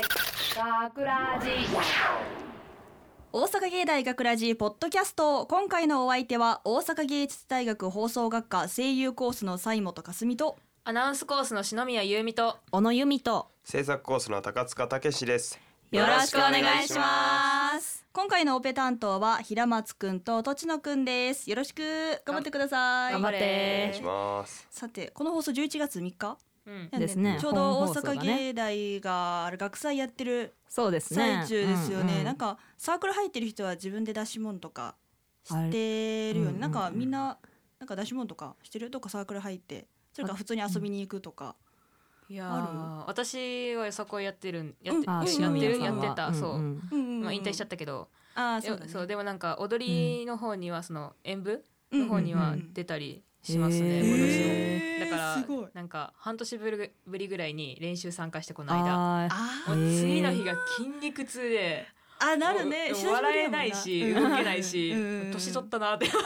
学ラジ大阪芸大学ラジポッドキャスト。今回のお相手は大阪芸術大学放送学科声優コースの西本かすみとアナウンスコースの篠宮優美と小野由美と制作コースの高塚武史です。よろしくお願いします。今回のオペ担当は平松くんととちのくんです。よろしく。頑張ってください。頑張れ。さてこの放送11月3日？ですね。ちょうど大阪ね芸大があれ学祭やってるそうですね。最中ですよね、うん。うん。なんかサークル入ってる人は自分で出し物とかしてるよね、なんかみんななんか出し物とかしてるとかサークル入ってそれから普通に遊びに行くとか、いや私はよさこいやってるんやって,、るやってた、そう、まあ、引退しちゃったけど、ああそうそうでもなんか踊りの方にはその演舞うんの方には出たりしますね、へー。私も。だからなんか半年ぶりぶりぐらいに練習参加してこの間次の日が筋肉痛で。あなるね。笑えないしうん。動けないしうん年取ったなって。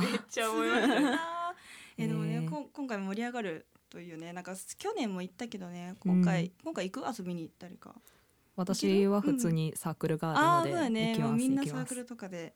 めっちゃ思いましたえでもね、こん今回盛り上がるというねなんか去年も行ったけどね今回、うん。今回行く？遊びに誰か。私は普通にサークルがあああるのでーそうだね。みんなサークルとかで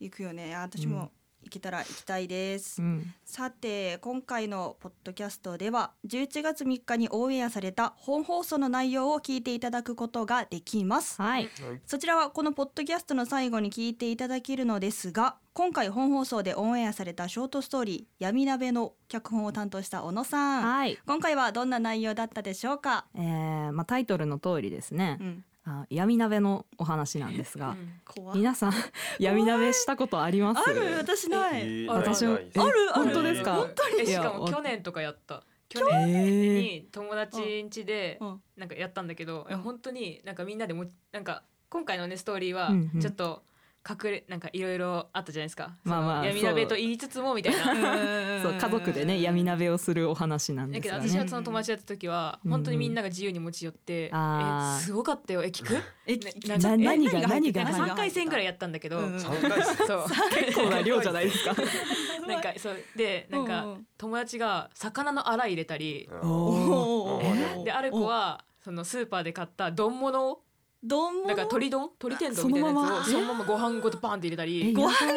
行くよね。私も行けたら行きたいです、うん。さて今回のポッドキャストでは11月3日にオンエアされた本放送の内容を聞いていただくことができます。はい。そちらはこのポッドキャストの最後に聞いていただけるのですが今回本放送でオンエアされたショートストーリー闇鍋の脚本を担当した小野さん。はい。今回はどんな内容だったでしょうか、えーまあタイトルの通りですね。うん、あ闇鍋のお話なんですがうん怖皆さん闇鍋したことあります？ある？私ない、えー私もある？ある？本当ですか？本当に。えしかも去年とかやった。去え年ーに友達ん家でうんなんかやったんだけど、うん。いや本当になんかみんなでもなんか今回のねストーリーはうんうん。ちょっと隠れなんかいろいろあったじゃないですか、まあまあ闇鍋と言いつつもみたいな。そう家族でね闇鍋をするお話なんだですがね。けど私はその友達やった時はうん本当にみんなが自由に持ち寄って、あー。えすごかったよ。え聞く？えなな何が何が何3回戦ぐらいやったんだけど、うん。三回戦。そう。結構な量じゃないですか。なんかそう。でなんかうんうん。友達が魚のアラ入れたり。あおー。ー。である子はそのスーパーで買った丼物を丼？物なんか鶏丼？鶏天丼みたいなやつをそのまま？そのままご飯ごとパンって入れたえりご飯ごとや入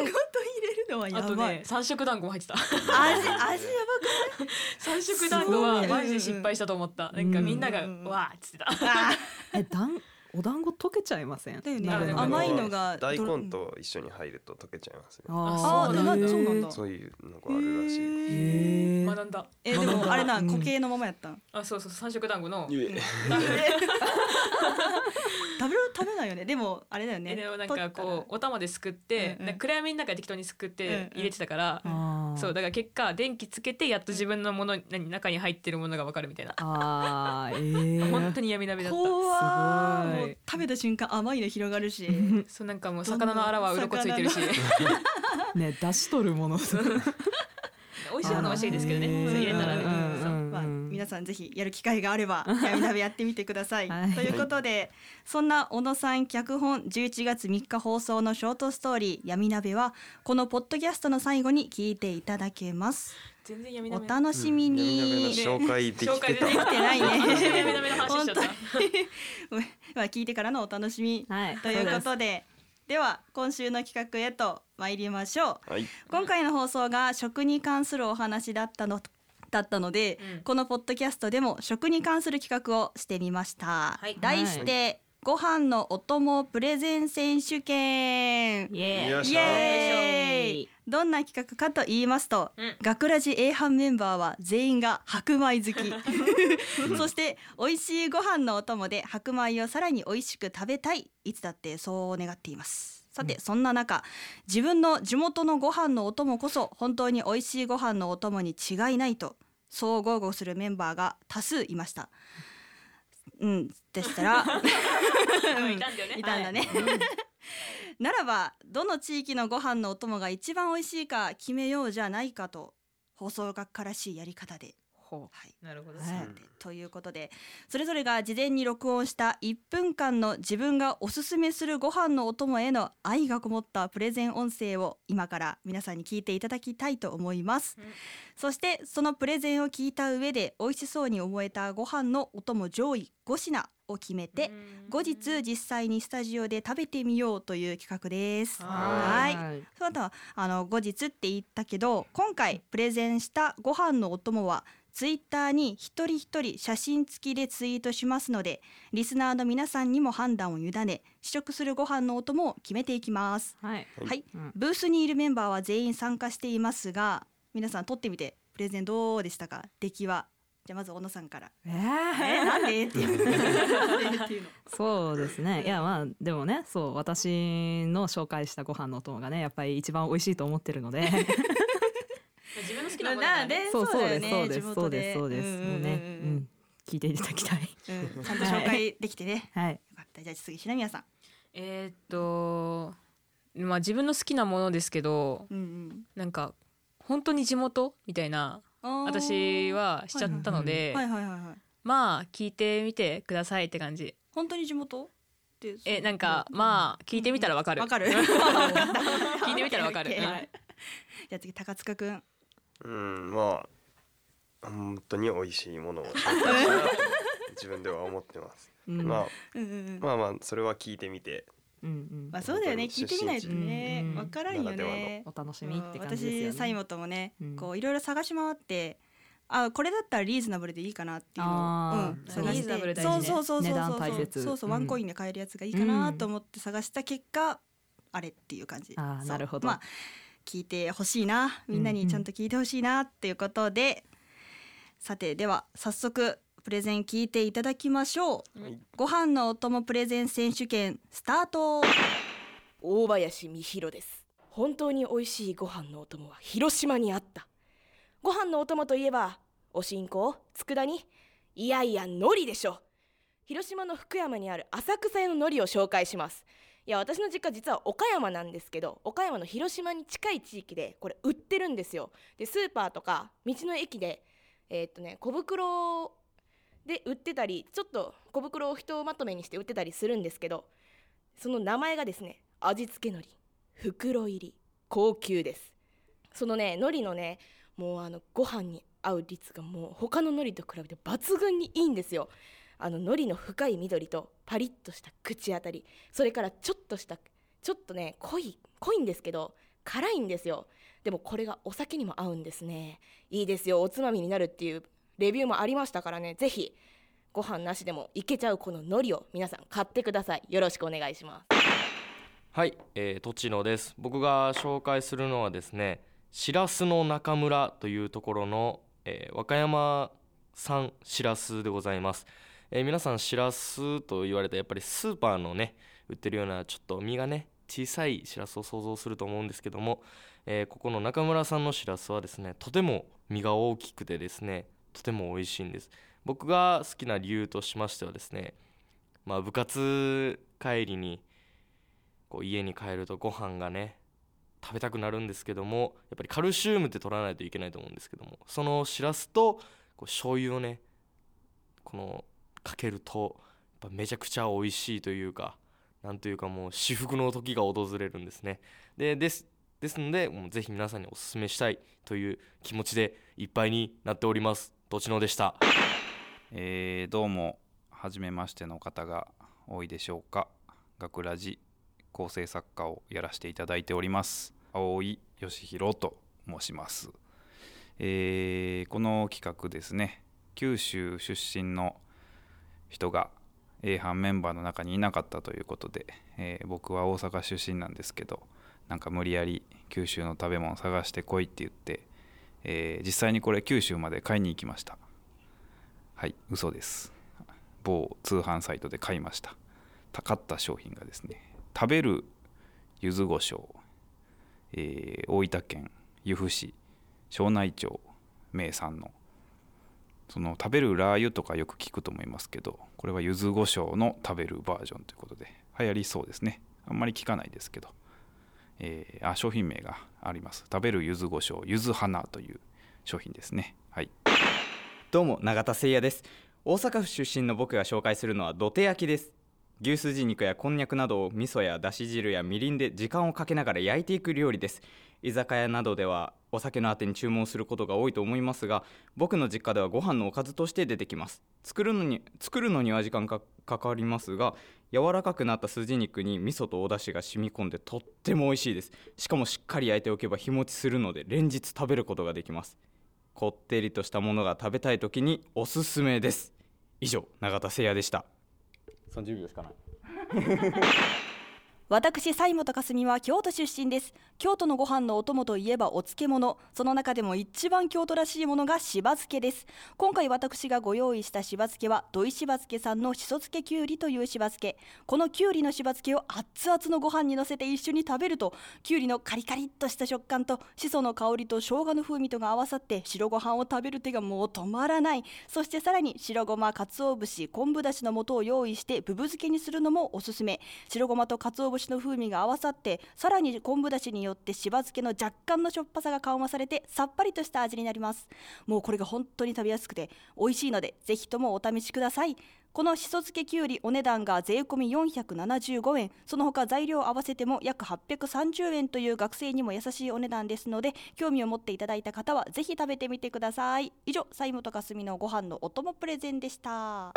れるのはやあとばい、ね三色団子も入ってた。味味や 三色団子はマジで失敗したと思った。なんかみんながうんわーっつってた。ばくないえだんお団子溶けちゃいません？だよね。甘いのが大根と一緒に入ると溶けちゃいますね。あー。そうなんだ。えそういうのがあるらしい。学んだ。えでもあれなうん。固形のままやった？んあそうそう三色団子の。食べる食べないよね。でもあれだよね。えでもなんかこうお玉ですくってうんうん。なんか暗闇の中で適当にすくって入れてたからそうだから結果電気つけてやっと自分のもの何中に入ってるものがわかるみたいな。あーえー。本当に闇鍋だった。怖ーすごいもう食べた瞬間甘いの広がるし。そうなんかもう魚のあらは鱗ついてるし。ね出しとるもの。美味しいものは美味しいですけどね。入れたらね皆さんぜひやる機会があれば 闇鍋やってみてください。はいということでそんな小野さん脚本11月3日放送のショートストーリー「闇鍋」はこのポッドキャストの最後に聞いていただけます。全然闇お鍋楽しみ闇に。鍋の紹介できてた。できてないね闇鍋の話しちゃったごめんまあ聞いてからのお楽しみはいということででは今週の企画へと参りましょう。はい。今回の放送が食に関するお話だったのだったので、うん。このポッドキャストでも食に関する企画をしてみました、はい。題して、ご飯のお供プレゼン選手権。イエイ。どんな企画かと言いますと、うん。学ラジ A 班メンバーは全員が白米好き。そして美味しいご飯のお供で白米をさらに美味しく食べたい。いつだってそう願っていますさて、そんな中自分の地元のご飯のお供こそ本当に美味しいご飯のお供に違いないとそう豪語するメンバーが多数いました。うんでしたら いたんだよね。いたんだね、ならばどの地域のご飯のお供が一番美味しいか決めようじゃないかと放送学科らしいやり方で、ほはい、なるほど。はい。ということでそれぞれが事前に録音した1分間の自分がおすすめするご飯のお供への愛がこもったプレゼン音声を今から皆さんに聞いていただきたいと思います、うん。そしてそのプレゼンを聞いた上で美味しそうに思えたご飯のお供上位5品を決めて後日実際にスタジオで食べてみようという企画です。はい。はい。そうだあの後日って言ったけど今回プレゼンしたご飯のお供はツイッターに一人一人写真付きでツイートしますのでリスナーの皆さんにも判断を委ね試食するご飯のお供を決めていきます。はい。はい、うん。ブースにいるメンバーは全員参加していますが皆さん撮ってみてプレゼンどうでしたか？出来はじゃあまず小野さんから。ええーー、なんで？っていう。そうですね。いやまあでもねそう私の紹介したご飯のお供がねやっぱり一番美味しいと思ってるので。自分の好きなものがね。そうそうですそうですそうですそうです。もうねうん。聞いていただきたい。うん。ちゃんと紹介できてね。はい。よかった。じゃあ次品宮さん。えーっとまあ自分の好きなものですけどうんなんか本当に地元？みたいなうん。私はしちゃったので。まあ聞いてみてくださいって感じ。本当に地元？ってえなんかまあ聞いてみたらわかる。わかる。聞いてみたらわかる。じゃあ次高塚くん。うんまあ本当に美味しいものを自分では思ってます、うん。まあうんうんうん。まあまあそれは聞いてみてうんうん。まあそうだよね。聞いてみないとね。うんわからんよならではね。お楽しみって感じですよね。私西本もねうん。こういろいろ探し回って。あこれだったらリーズナブルでいいかなっていうのを、探して。リーズナブル大事ね。そうそうそうそうそう値段大切。そうそう、うん。ワンコインで買えるやつがいいかなと思って探した結果、あれっていう感じ。あーそう。なるほど。まあ聞いてほしいなみんなにちゃんと聞いてほしいなっていうことで、さてでは早速プレゼン聞いていただきましょう、はい。ご飯のお供プレゼン選手権スタート。大林美弘です。本当に美味しいご飯のお供は広島にあった。ご飯のお供といえばおしんこ佃煮。いやいや海苔でしょ。広島の福山にある浅草屋の海苔を紹介します。いや私の実家実は岡山なんですけど岡山の広島に近い地域でこれ売ってるんですよ。でスーパーとか道の駅でえーっとね小袋で売ってたりちょっと小袋をひとまとめにして売ってたりするんですけどその名前がですね味付け海苔。袋入り。高級です。そのね海苔のねもうあのご飯に合う率がもう他の海苔と比べて抜群にいいんですよ。あの海苔の深い緑とパリッとした口当たり。それからちょっとしたちょっとね濃い濃いんですけど辛いんですよ。でもこれがお酒にも合うんですね。いいですよ。おつまみになるっていうレビューもありましたからね。ぜひご飯なしでもいけちゃうこの海苔を皆さん買ってください。よろしくお願いします。はい、えー、とちのです。僕が紹介するのはですねしらすの中村というところの、えー和歌山産しらすでございます、えー皆さんしらすと言われたやっぱりスーパーのね売ってるようなちょっと身がね小さいしらすを想像すると思うんですけども、えーここの中村さんのしらすはですねとても身が大きくてですねとても美味しいんです。僕が好きな理由としましてはですねまあ部活帰りにこう家に帰るとご飯がね食べたくなるんですけどもやっぱりカルシウムって取らないといけないと思うんですけどもそのしらすとこう醤油をねこのかけるとやっぱめちゃくちゃ美味しいというかなんというかもう至福の時が訪れるんですね。でですですのでもうぜひ皆さんにお勧めしたいという気持ちでいっぱいになっております。どちのでした？えーどうも初めましての方が多いでしょうか。学ラジ構成作家をやらせていただいております。青井義弘と申します、えーこの企画ですね。九州出身の人が A 班メンバーの中にいなかったということで、えー僕は大阪出身なんですけどなんか無理やり九州の食べ物探してこいって言って、えー実際にこれ九州まで買いに行きました。はい嘘です。某通販サイトで買いました。た買った商品がですね食べる柚子胡椒、えー大分県由布市庄内町名産のその食べるラー油とかよく聞くと思いますけどこれは柚子胡椒の食べるバージョンということで流行りそうですね。あんまり聞かないですけど、えーあ商品名があります。食べる柚子胡椒柚子花という商品ですね。はい。どうも永田誠也です。大阪府出身の僕が紹介するのは土手焼きです。牛すじ肉やこんにゃくなどを味噌やだし汁やみりんで時間をかけながら焼いていく料理です。居酒屋などではお酒のあてに注文することが多いと思いますが僕の実家ではご飯のおかずとして出てきます。作るのに作るのには時間かかかりますが柔らかくなった筋肉に味噌とお出汁が染み込んでとっても美味しいです。しかもしっかり焼いておけば日持ちするので連日食べることができます。こってりとしたものが食べたい時におすすめです。以上永田誠也でした。30秒しかない。私西本かすみは京都出身です。京都のご飯のお供といえばお漬物。その中でも一番京都らしいものがしば漬けです。今回私がご用意したしば漬けは土井しば漬けさんのしそ漬けきゅうりというしば漬け。このきゅうりのしば漬けを熱々のご飯にのせて一緒に食べるときゅうりのカリカリっとした食感としその香りと生姜の風味とが合わさって白ご飯を食べる手がもう止まらない。そしてさらに白ごま鰹節昆布だしの素を用意してぶぶ漬けにするのもおすすめ。白ごまと鰹節の風味が合わさってさらに昆布だしによってしば漬けの若干のしょっぱさが緩和されてさっぱりとした味になります。もうこれが本当に食べやすくて美味しいのでぜひともお試しください。このしそ漬けきゅうりお値段が税込み475円。その他材料合わせても約830円という学生にも優しいお値段ですので興味を持っていただいた方はぜひ食べてみてください。以上西本かすみのご飯のお供プレゼンでした。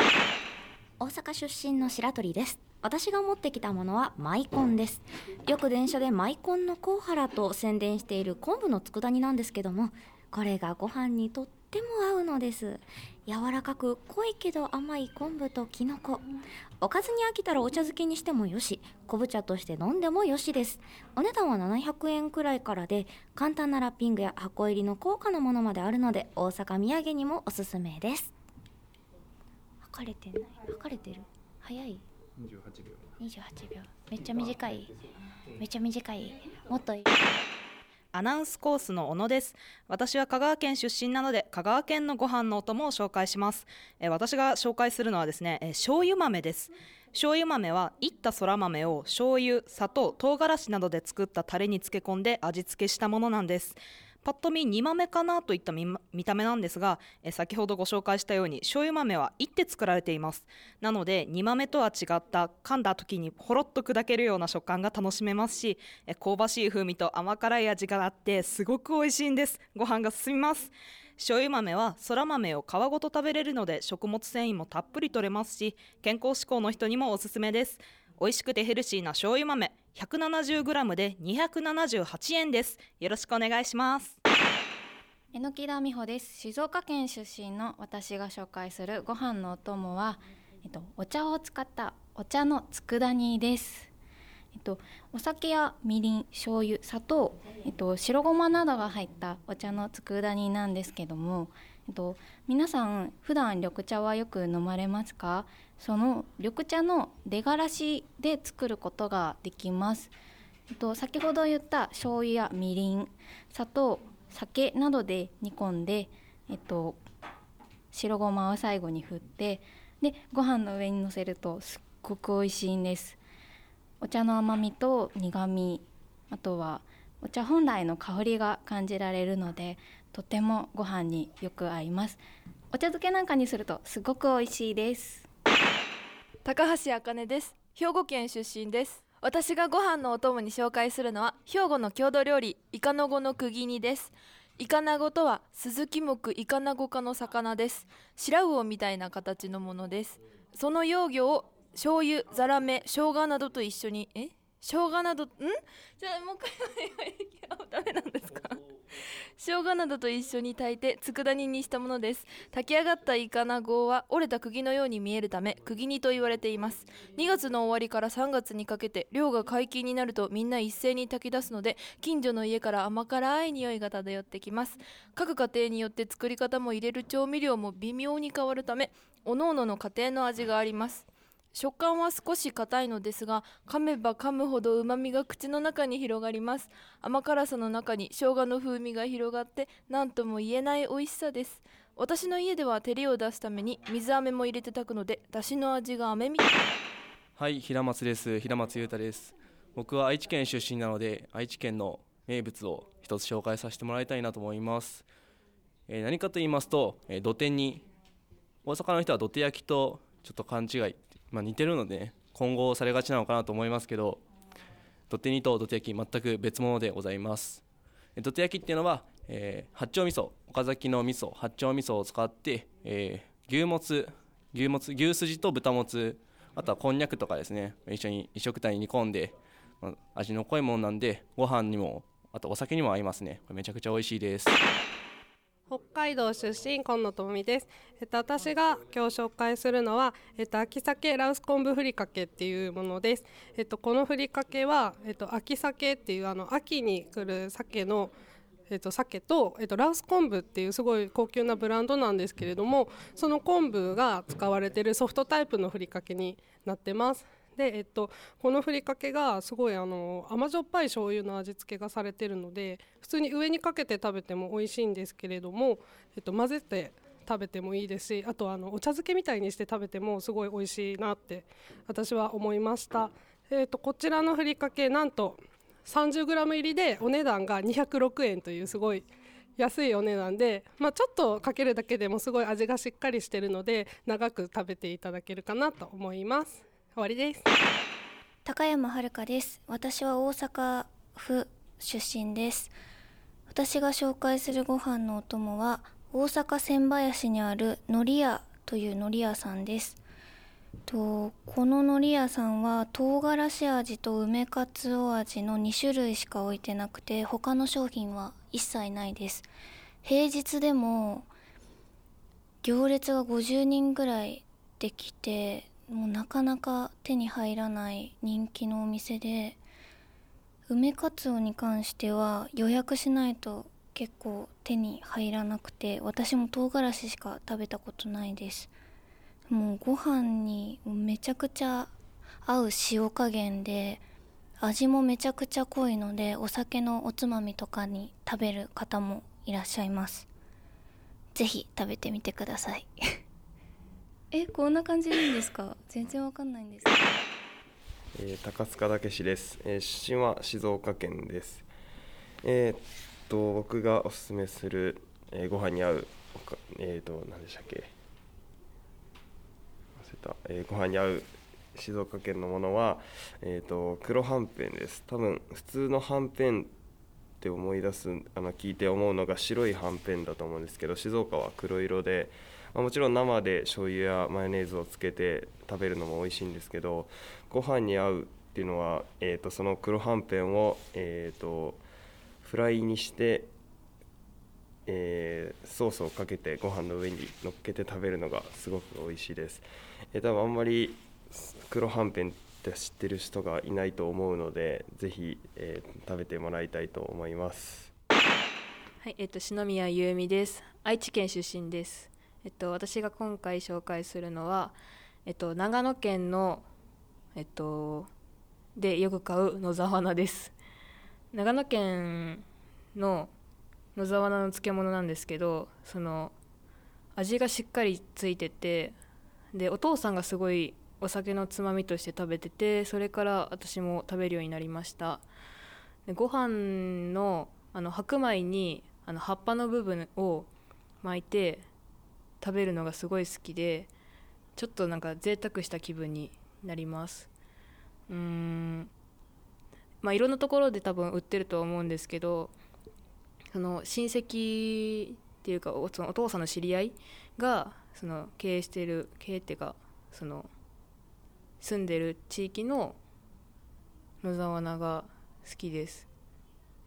大阪出身の白鳥です。私が持ってきたものはマイコンです。よく電車でマイコンのコウハラと宣伝している昆布の佃煮なんですけどもこれがご飯にとっても合うのです。柔らかく濃いけど甘い昆布ときのこおかずに飽きたらお茶漬けにしてもよし。昆布茶として飲んでもよしです。お値段は700円くらいからで簡単なラッピングや箱入りの高価なものまであるので大阪土産にもおすすめです。測れてない。測れてる？早い。28秒。28秒。めっちゃ短い。めっちゃ短い。もっといい。アナウンスコースの小野です。私は香川県出身なので香川県のご飯のお供を紹介します。えー私が紹介するのはですね、えー醤油豆です。醤油豆はいったそら豆を醤油砂糖唐辛子などで作ったタレに漬け込んで味付けしたものなんですパッと見煮豆かなといった見見た目なんですがえー先ほどご紹介したように醤油豆はいって作られています。なので煮豆とは違った噛んだ時にほろっと砕けるような食感が楽しめますしえー香ばしい風味と甘辛い味があってすごく美味しいんです。ご飯が進みます。醤油豆はそら豆を皮ごと食べれるので食物繊維もたっぷり取れますし健康志向の人にもおすすめです。美味しくてヘルシーな醤油豆。170g で278円です。よろしくお願いします。榎木田美穂です。静岡県出身の私が紹介するご飯のお供は、えっと、お茶を使ったお茶の佃煮です。えっと、お酒やみりん醤油砂糖、えっと、白ごまなどが入ったお茶の佃煮なんですけども、えっと、皆さん普段緑茶はよく飲まれますか？その緑茶の出がらしで作ることができます、えっと、先ほど言った醤油やみりん砂糖酒などで煮込んで、えっと、白ごまを最後に振ってでご飯の上にのせるとすっごく美味しいんです。お茶の甘みと苦みあとはお茶本来の香りが感じられるのでとてもご飯によく合います。お茶漬けなんかにするとすごく美味しいです。高橋茜です。兵庫県出身です。私がご飯のお供に紹介するのは兵庫の郷土料理イカナゴの釘煮です。イカナゴとはスズキ目イカナゴ科の魚です。白魚みたいな形のものです。その幼魚を醤油ザラメ生姜などと一緒にえ？生姜などん？じゃあもう一回生姜などと一緒に炊いて佃煮にしたものです。炊き上がったイカナゴは折れた釘のように見えるため釘煮と言われています。2月の終わりから3月にかけて漁が解禁になるとみんな一斉に炊き出すので近所の家から甘辛い匂いが漂ってきます。各家庭によって作り方も入れる調味料も微妙に変わるため各々の家庭の味があります。食感は少し硬いのですが噛めば噛むほど旨味が口の中に広がります。甘辛さの中に生姜の風味が広がって何とも言えない美味しさです。私の家では照りを出すために水飴も入れて炊くので出汁の味が飴みたい。はい平松です。平松裕太です。僕は愛知県出身なので愛知県の名物を一つ紹介させてもらいたいなと思います、えー何かと言いますと、えー土手に大阪の人は土手焼きとちょっと勘違い、まあ、似てるので、ね、混合されがちなのかなと思いますけど土手煮と土手焼き全く別物でございます。えー土手焼きっていうのは、えー八丁味噌岡崎の味噌八丁味噌を使って、えー牛もつ牛もつ牛すじと豚もつあとはこんにゃくとかですね。一緒に一食単に煮込んでまあ味の濃いものなんでご飯にもあとお酒にも合いますね。これめちゃくちゃ美味しいです。北海道出身今野智美です。えっと私が今日紹介するのはえっと秋鮭ラウス昆布ふりかけっていうものです。えっとこのふりかけはえっと秋鮭っていうあの秋に来る鮭のえっと鮭とえっとラウス昆布っていうすごい高級なブランドなんですけれども、その昆布が使われているソフトタイプのふりかけになってます。で、えっと、このふりかけがすごいあの甘じょっぱい醤油の味付けがされてるので普通に上にかけて食べても美味しいんですけれども、えっと、混ぜて食べてもいいですしあとあのお茶漬けみたいにして食べてもすごい美味しいなって私は思いました、えっと、こちらのふりかけなんと 30g 入りでお値段が206円というすごい安いお値段で、まあ、ちょっとかけるだけでもすごい味がしっかりしてるので長く食べていただけるかなと思います。終わりです。高山遥です。私は大阪府出身です。私が紹介するご飯のお供は大阪千林にあるのり屋というのり屋さんです。とこののり屋さんは唐辛子味と梅かつお味の2種類しか置いてなくて他の商品は一切ないです。平日でも行列が50人ぐらいできてもうなかなか手に入らない人気のお店で梅かつおに関しては予約しないと結構手に入らなくて私も唐辛子しか食べたことないです。もうご飯にめちゃくちゃ合う塩加減で味もめちゃくちゃ濃いのでお酒のおつまみとかに食べる方もいらっしゃいます。ぜひ食べてみてください。えこんな感じでいいんですか？全然わかんないんです。えー高塚武史です、えー出身は静岡県です。えーっと僕がおすすめする、えーご飯に合うおかえーっと何でしたっけ？忘れた、えーご飯に合う静岡県のものはえーっと黒はんぺんです。多分普通のはんぺんって思い出すあの聞いて思うのが白いはんぺんだと思うんですけど静岡は黒色で、まあ、もちろん生で醤油やマヨネーズをつけて食べるのも美味しいんですけどご飯に合うっていうのは、えー、とその黒はんぺんを、えー、とフライにして、えーソースをかけてご飯の上に乗っけて食べるのがすごく美味しいです、えー多分あんまり黒はんぺんって知ってる人がいないと思うのでぜひ、えー食べてもらいたいと思いますはい、えっと篠宮優美です。愛知県出身です。えっと私が今回紹介するのは、えっと長野県のえっとでよく買う野沢菜です。長野県の野沢菜の漬物なんですけど、その味がしっかりついてて、でお父さんがすごいお酒のつまみとして食べてて、それから私も食べるようになりました。でご飯のあの白米にあの葉っぱの部分を巻いて食べるのがすごい好きでちょっとなんか贅沢した気分になります。うーん。まあいろんなところで多分売ってると思うんですけどその親戚っていうかおそのお父さんの知り合いがその経営してる経営っていうかその住んでる地域の野沢菜が好きです。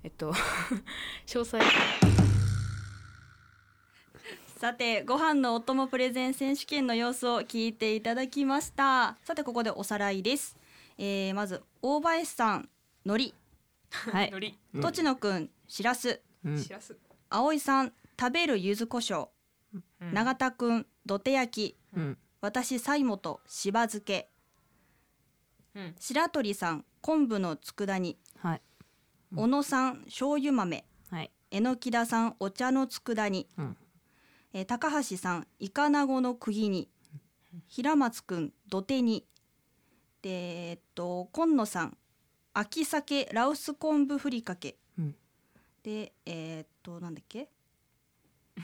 えっと 詳細。さてご飯のお供プレゼン選手権の様子を聞いていただきました。さてここでおさらいです、えー、まず大林さん 海苔。はい海苔。とちのくんしらす。しらす。葵さん食べる柚子胡椒、うん。永田くん土手焼き、うん。私西本しば漬け、うん。白鳥さん昆布の佃煮、はい。小野さん醤油豆、はい。榎木田さんお茶の佃煮、うんえー高橋さんイカナゴの釘煮、平松くん土手煮でえっと今野さん秋鮭ラウス昆布ふりかけ、うん。でえーっとなんだっけ、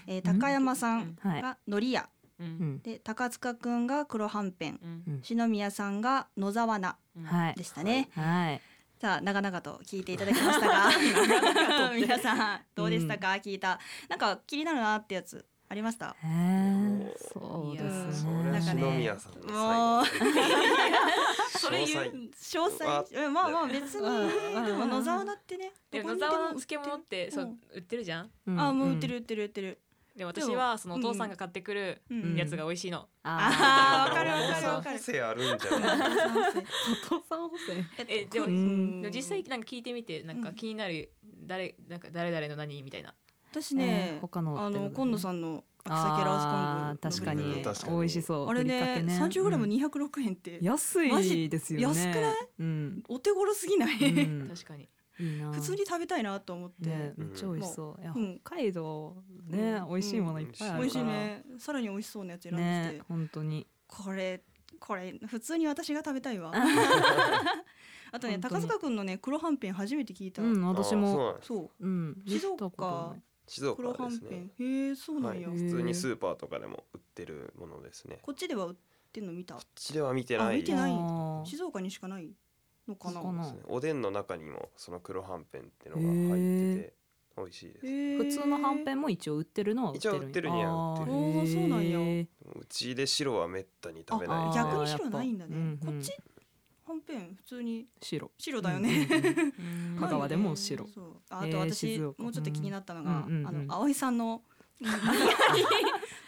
えー高山さんはい。がのり屋、ん。で高塚くんが黒はんぺん、うん。篠宮さんが野沢菜はい。でしたね、はい。さあ長々と聞いていただきましたが。皆さんどうでしたか、聞いた。なんか気になるなってやつありました？そうですね。なんかねもう最後。それ言う詳細。えまあまあ別にでも野沢菜ってねでどこにでも野沢の漬物ってそう売ってるじゃん？あもう売ってる売ってる売ってる。で私はそのお父さんが買ってくるうん。やつが美味しいの。あー。わかるわかるわかる。補正あるんじゃない？お父さん。補正えでも実際なんか聞いてみてなんか気になる誰なんか誰々の何みたいな私ね、えー他のあの今野さんの秋あ鮭ラウス昆布確かに。の確かに。美味しそう。あれねけね。三十グラム二百六円って。安マジいですよね。安くない？うん。お手頃すぎない、うん。確かに。いいな。普通に食べたいなと思って、ねめっちゃ美味しそう。いやん。北海道ね美味しいものいっぱいあるから。美味しいね。さらに美味しそうなやつ選んできて、ね本当に。これこれ普通に私が食べたいわ。あとね高塚くんのね黒はんぺん初めて聞いた。うん私も。そう。うん。静岡静岡黒はですね。んぺんへえそうなんや、はい、普通にスーパーとかでも売ってるものですね。ここっちでは売ってんの見た？こっちでは見てない。あ見てない。静岡にしかないのかな？そうかなですね。おでんの中にもその黒はんぺんってのが入ってて美味しいです。普通のはんぺんも一応売ってるのは売ってる。一応売ってるには売ってる。あーそうなんや。うちで白はめったに食べない逆に白ないんだね、うんうんこっちはんぺん普通に白。白だよね、うん 香川でも白。そう。あと私、もうちょっと気になったのが、あの葵さんの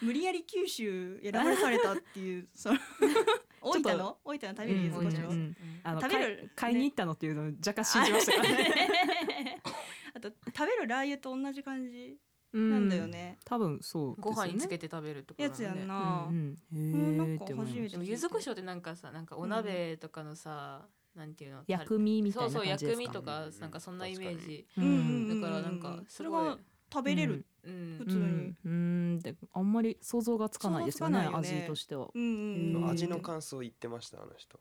無理やり九州選ばれされたっていうその 大分の？大分の食べる柚子胡椒、うんう食べる買いに行ったのっていうのを若干信じましたからね。あと食べるラー油と同じ感じなんだよね、多分そうですよね。ご飯につけて食べるところやつやんな、うんうん。うんなんか初めてでも柚子胡椒ってなんかさなんかお鍋とかのさ、なんていうの薬味みたいなそうそう感じですか薬味とかなんかそんなイメージ、うんうんだからなんかそれが食べれる、うん。普通に、うんうん。であんまり想像がつかないですよね想像つかないよね。味としては、うんうんうん。味の感想言ってましたあの人。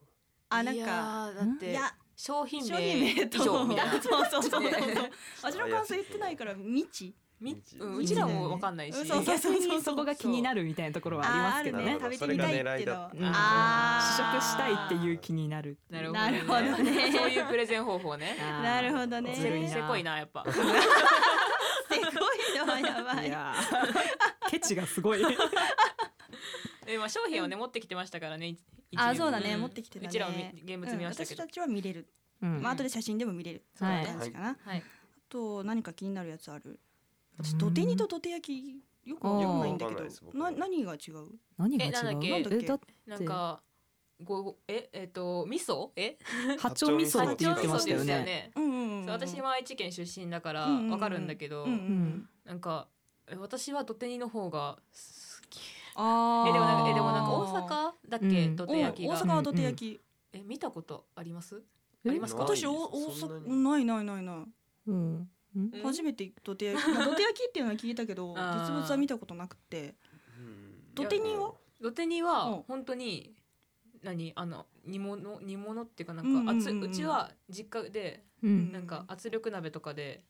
あなんいやかーだっていや商品名商品名と。以上みたいな。そうそうそうそうね 味の感想言ってないから未知みうんうちらもわかんないし、うんそうそう逆にそこが気になるみたいなところはありますけどね。あね食べてみたいっていうのはうん。あー。試食したいっていう気になる。なるほどなるほどね。そういうプレゼン方法ね。あー。なるほどね。せせこいなやっぱ。すごいのはやばい。いやー。ケチがすごい。えまあ商品をね持ってきてましたからね。い一あ年そうだね、ん。持ってきてたね。うちらもみ現物見ましたけど、うん私たちは見れる、うん。まあ後で写真でも見れる。そうはい。いう話かな、はい。あと何か気になるやつある？私土手煮と土手焼きよくわかんないんだけど。な何が違う？何が違う？えなんだっけ？なんだっけ？えだって。なんかごええっ、と味噌？え？八丁味噌って言ってましたよ八丁味噌ですよね。ねうんうんうん。そう私も愛知県出身だからうんうんうんわかるんだけど、うんうんなんかえ私は土手煮の方が好き。あー。えでもなんかえでもなんか大阪だっけ、うん。土手焼きが。お大阪は土手焼き、え見たことあります？え？ありますか？私おない大そんな阪ないないないない。うんうん初めて土手焼き、まあ、土手焼きっていうのは聞いたけど あー。実物は見たことなくて。土手煮は土手煮うん。は本当に何？あの煮物？煮物っていうかなんか、うんうんうん。うん圧うちは実家でうん。なんか圧力鍋とかで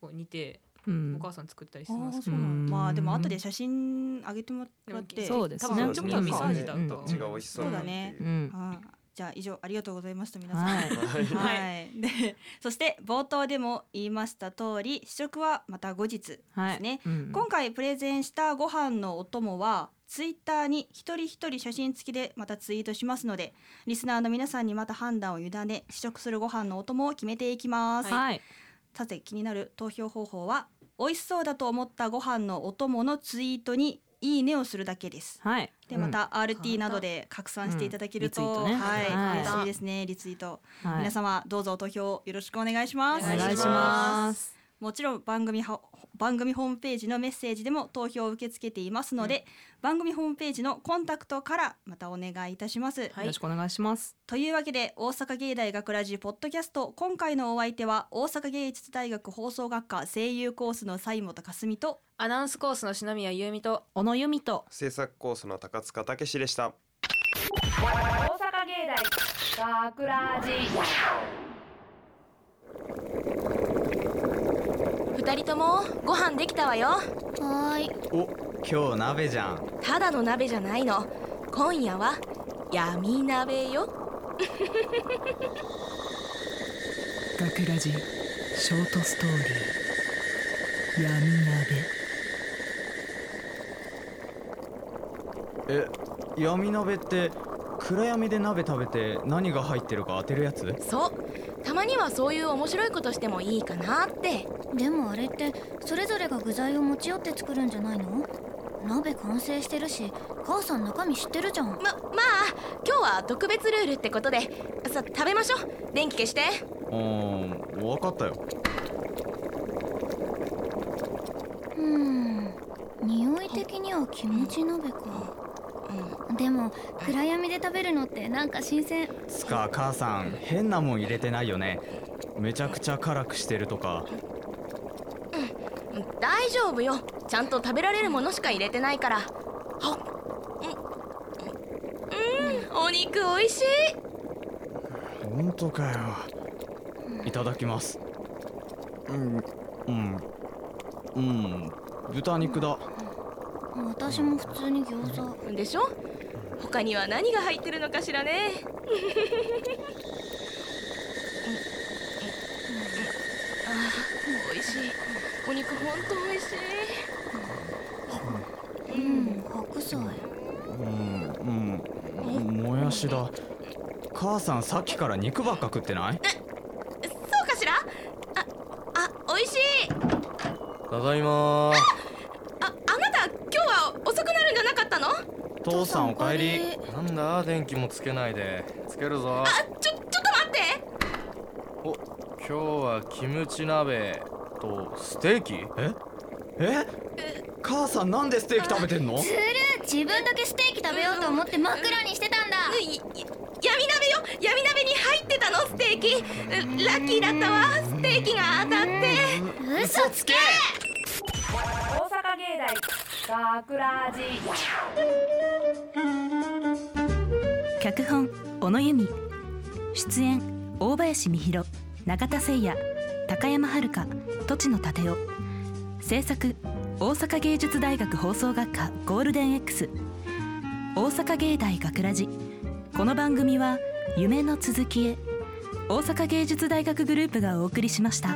こう煮てうん。お母さん作ったりしあてます。あそうなんまあでも後で写真上げてもらって。そうですね。多分ちも多分味噌味だうんとどっちが美味しそうなのっていう。うん。あーじゃあ以上ありがとうございました皆さん。はいはい。で、そして冒頭でも言いました通り、試食はまた後日ですはいね。うん今回プレゼンしたご飯のお供はツイッターに一人一人写真付きでまたツイートしますので、リスナーの皆さんにまた判断を委ね試食するご飯のお供を決めていきます。はいさて気になる投票方法は美味しそうだと思ったご飯のお供のツイートにいいねをするだけです。はいでまた RT などで拡散していただけると、うんね。はい、はい。嬉しいですねリツイート、はい。皆様どうぞ投票よろしくお願いします。お願いしますもちろん番組は番組ホームページのメッセージでも投票を受け付けていますので、番組ホームページのコンタクトからまたお願いいたします、よろしくお願いします。というわけで大阪芸大学ラジポッドキャスト今回のお相手は大阪芸術大学放送学科声優コースの西本かすみとアナウンスコースの篠宮優美と小野由美と制作コースの高塚武史でした。大阪芸大学ラジ二人ともご飯できたわよ。はーい。お今日鍋じゃん。ただの鍋じゃないの。今夜は闇鍋よ。学ラジショートストーリー。闇鍋。え闇鍋って暗闇で鍋食べて何が入ってるか当てるやつ？そうたまにはそういう面白いことしてもいいかなって。でもあれってそれぞれが具材を持ち寄って作るんじゃないの？鍋完成してるし母さん中身知ってるじゃん。ままあ今日は特別ルールってことで。さ食べましょう。電気消して。うん分かったよ。うん匂い的にはキムチ鍋か、うん、でも暗闇で食べるのってなんか新鮮。つか母さん変なもん入れてないよね。めちゃくちゃ辛くしてるとか。うん。大丈夫よ。ちゃんと食べられるものしか入れてないから。はうん、うん、お肉おいしい。本当かよ。いただきます。うん。うん。うん。豚肉だ私も普通に餃子。でしょ？他には何が入ってるのかしらね。あ美味しい。お肉本当美味しい。うん。白菜。うん。うん。もやしだ。母さんさっきから肉ばっか食ってない？そうかしら？ああ美味しい。ただいまああなた今日は遅くなるんじゃなかったの父さんおかえり。なんだ電気もつけないで。つけるぞ。あちょちょっと待って。お今日はキムチ鍋とステーキ？え？え？母さんなんでステーキ食べてんの？ずる。自分だけステーキ食べようと思って真っ暗にしてたんだ。闇鍋よ。闇鍋に入ってたのステーキ。ラッキーだったわ。ステーキが当たって。嘘つけ芸大学ラジ脚本小野由美。出演大林美弘永田誠也高山遥栃野立夫制作大阪芸術大学放送学科ゴールデン X 大阪芸大学ラジ。この番組は夢の続きへ。大阪芸術大学グループがお送りしました。